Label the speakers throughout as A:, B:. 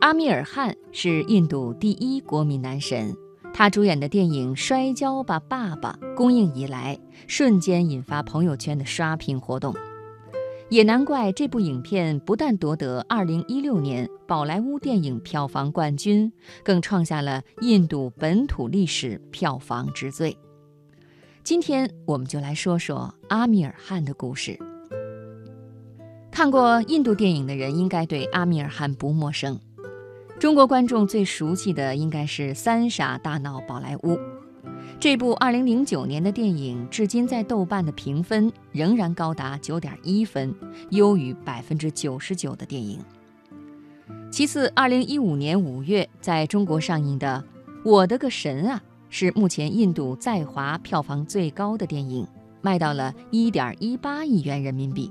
A: 阿米尔汗是印度第一国民男神，他主演的电影《摔跤吧，爸爸》公映以来，瞬间引发朋友圈的刷屏活动。也难怪这部影片不但夺得2016年宝莱坞电影票房冠军，更创下了印度本土历史票房之最。今天我们就来说说阿米尔汗的故事。看过印度电影的人应该对阿米尔汗不陌生，中国观众最熟悉的应该是《三傻大闹宝莱坞》。这部2009年的电影，至今在豆瓣的评分仍然高达9.1分，优于99%的电影。其次，2015年5月在中国上映的《我的个神啊》。是目前印度在华票房最高的电影，卖到了一点一八亿元人民币。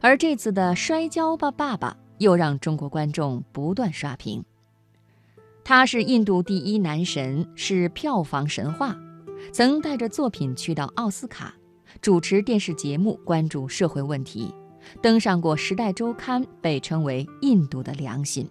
A: 而这次的《摔跤吧，爸爸》又让中国观众不断刷屏。他是印度第一男神，是票房神话，曾带着作品去到奥斯卡，主持电视节目，关注社会问题，登上过《时代周刊》，被称为印度的良心。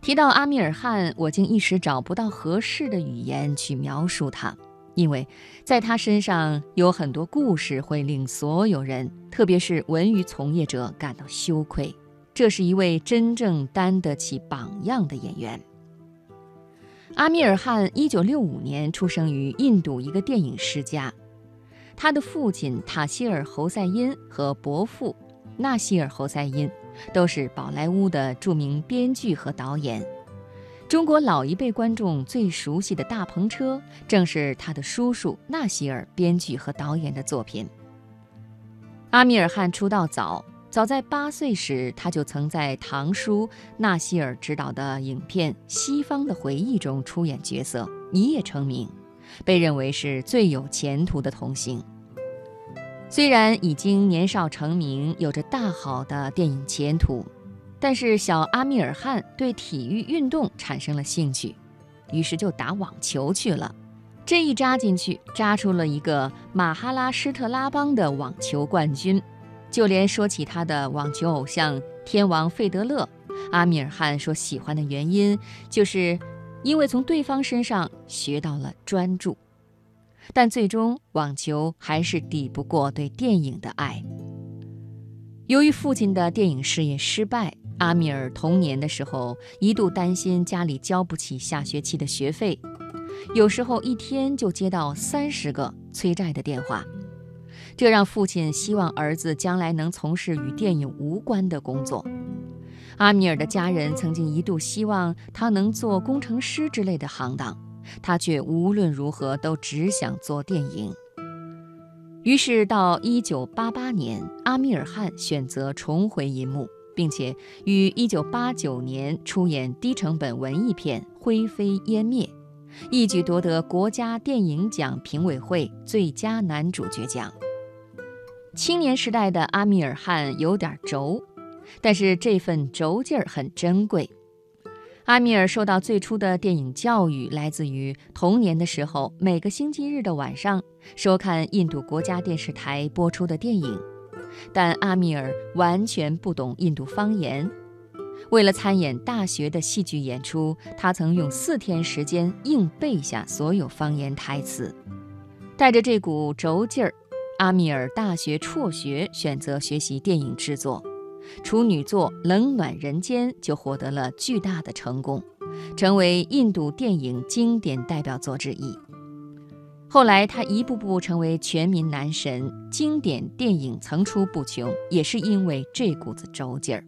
A: 提到阿米尔汗，我竟一时找不到合适的语言去描述他，因为在他身上有很多故事会令所有人，特别是文娱从业者感到羞愧。这是一位真正担得起榜样的演员。阿米尔汗1965年出生于印度一个电影世家，他的父亲塔希尔·侯赛因和伯父纳希尔·侯赛因。都是宝莱坞的著名编剧和导演。中国老一辈观众最熟悉的大篷车，正是他的叔叔纳希尔编剧和导演的作品。阿米尔汗出道早，早在八岁时，他就曾在堂叔纳希尔执导的影片《西方的回忆》中出演角色，一夜成名，被认为是最有前途的童星。虽然已经年少成名，有着大好的电影前途，但是小阿米尔汗对体育运动产生了兴趣，于是就打网球去了。这一扎进去，扎出了一个马哈拉施特拉邦的网球冠军。就连说起他的网球偶像天王费德勒，阿米尔汗说喜欢的原因，就是因为从对方身上学到了专注。但最终，网球还是抵不过对电影的爱。由于父亲的电影事业失败，阿米尔童年的时候一度担心家里交不起下学期的学费，有时候一天就接到三十个催债的电话，这让父亲希望儿子将来能从事与电影无关的工作。阿米尔的家人曾经一度希望他能做工程师之类的行当。他却无论如何都只想做电影。于是，到1988年，阿米尔汗选择重回银幕，并且于1989年出演低成本文艺片《灰飞烟灭》，一举夺得国家电影奖评委会最佳男主角奖。青年时代的阿米尔汗有点轴，但是这份轴劲儿很珍贵。阿米尔受到最初的电影教育来自于童年的时候，每个星期日的晚上收看印度国家电视台播出的电影。但阿米尔完全不懂印度方言，为了参演大学的戏剧演出，他曾用四天时间硬背下所有方言台词。带着这股轴劲儿，阿米尔大学辍学，选择学习电影制作。处女作《冷暖人间》就获得了巨大的成功，成为印度电影经典代表作之一。后来，他一步步成为全民男神，经典电影层出不穷，也是因为这股子轴劲儿。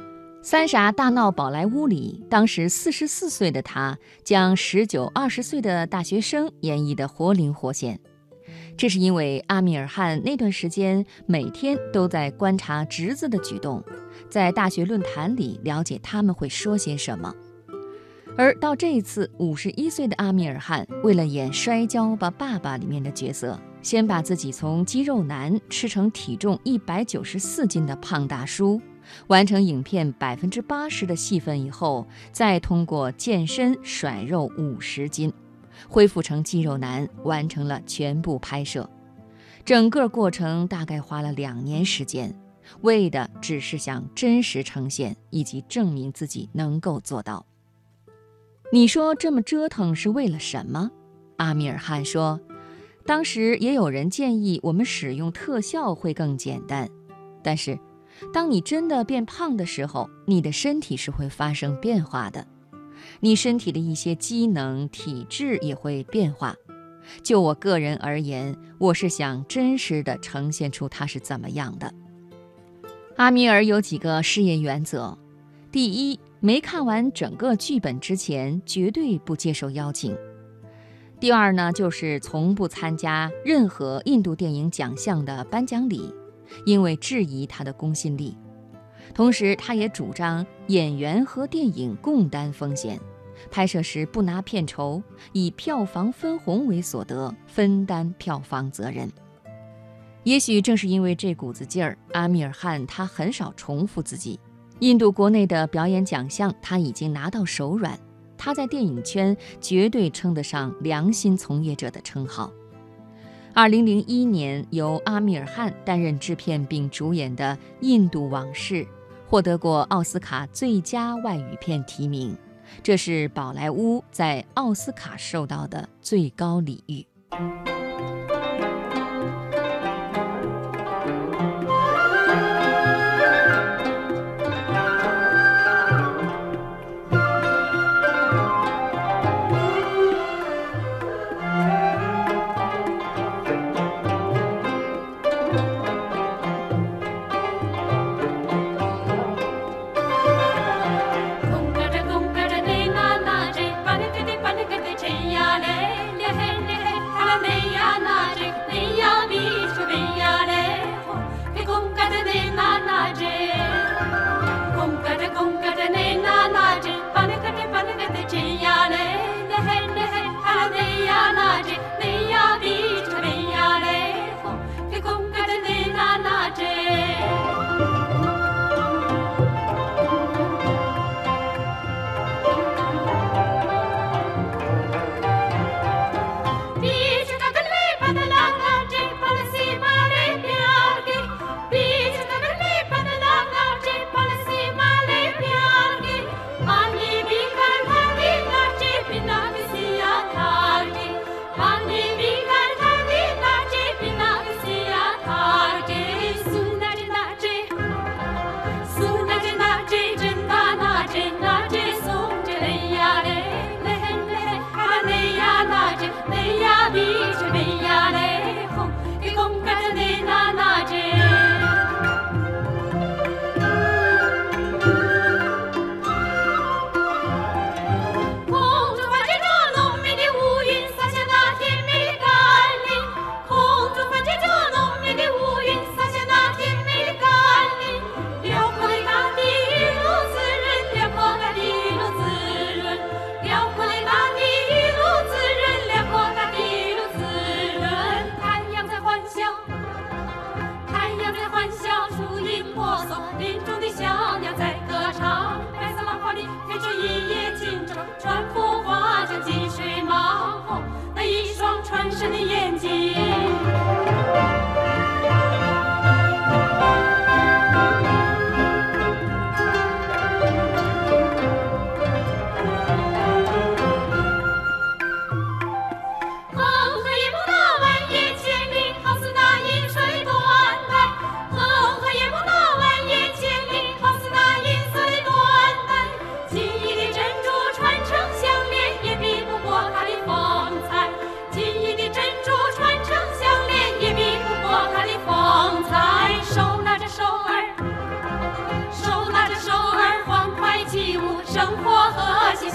A: 《三傻大闹宝莱坞》里，当时四十四岁的他，将十九、二十岁的大学生演绎得活灵活现。这是因为阿米尔汗那段时间每天都在观察侄子的举动，在大学论坛里了解他们会说些什么。而到这一次，五十一岁的阿米尔汗为了演《摔跤吧，爸爸》里面的角色，先把自己从肌肉男吃成体重一百九十四斤的胖大叔，完成影片百分之八十的戏份以后，再通过健身甩肉五十斤。恢复成肌肉男，完成了全部拍摄，整个过程大概花了两年时间，
B: 为的只是想真实呈现以及证明自己能够做到。你说这么折腾是为了什么？阿米尔汗说：“当时也有人建议我们使用特效会更简单，但是当你真的变胖的时候，你的身体是会发生变化的，你身体的一些机能、体质也会变化。就我个人而言，我是想真实的呈现出它是怎么样的。”阿米尔有几个事业原则：第一，没看完整个剧本之前，绝对不接受邀请。第二呢，就是从不参加任何印度电影奖项的颁奖礼，因为质疑他的公信力。同时，他也主张演员和电影共担风险，拍摄时不拿片酬，以票房分红为所得，分担票房责任。也许正是因为这股子劲儿，阿米尔汗他很少重复自己。印度国内的表演奖项，他已经拿到手软。他在电影圈绝对称得上良心从业者的称号。二零零一年，由阿米尔汗担任制片并主演的《印度往事》获得过奥斯卡最佳外语片提名，这是宝莱坞在奥斯卡受到的最高礼遇。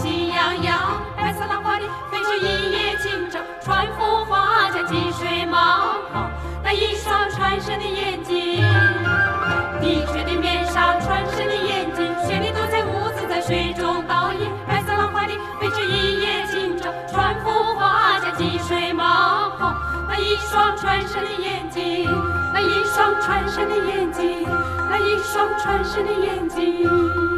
C: 喜
B: 羊羊，白色浪花里飞出一叶轻舟，船夫画下积水马号，那一双船
C: 神的眼睛，
B: 碧水的面纱，船神的眼睛，绚丽多彩舞姿在水中倒映，白色浪花里飞出一叶轻舟，船夫画下积水马，
C: 那一双船神的眼睛，那一双船神的眼睛，那一双船神的眼睛。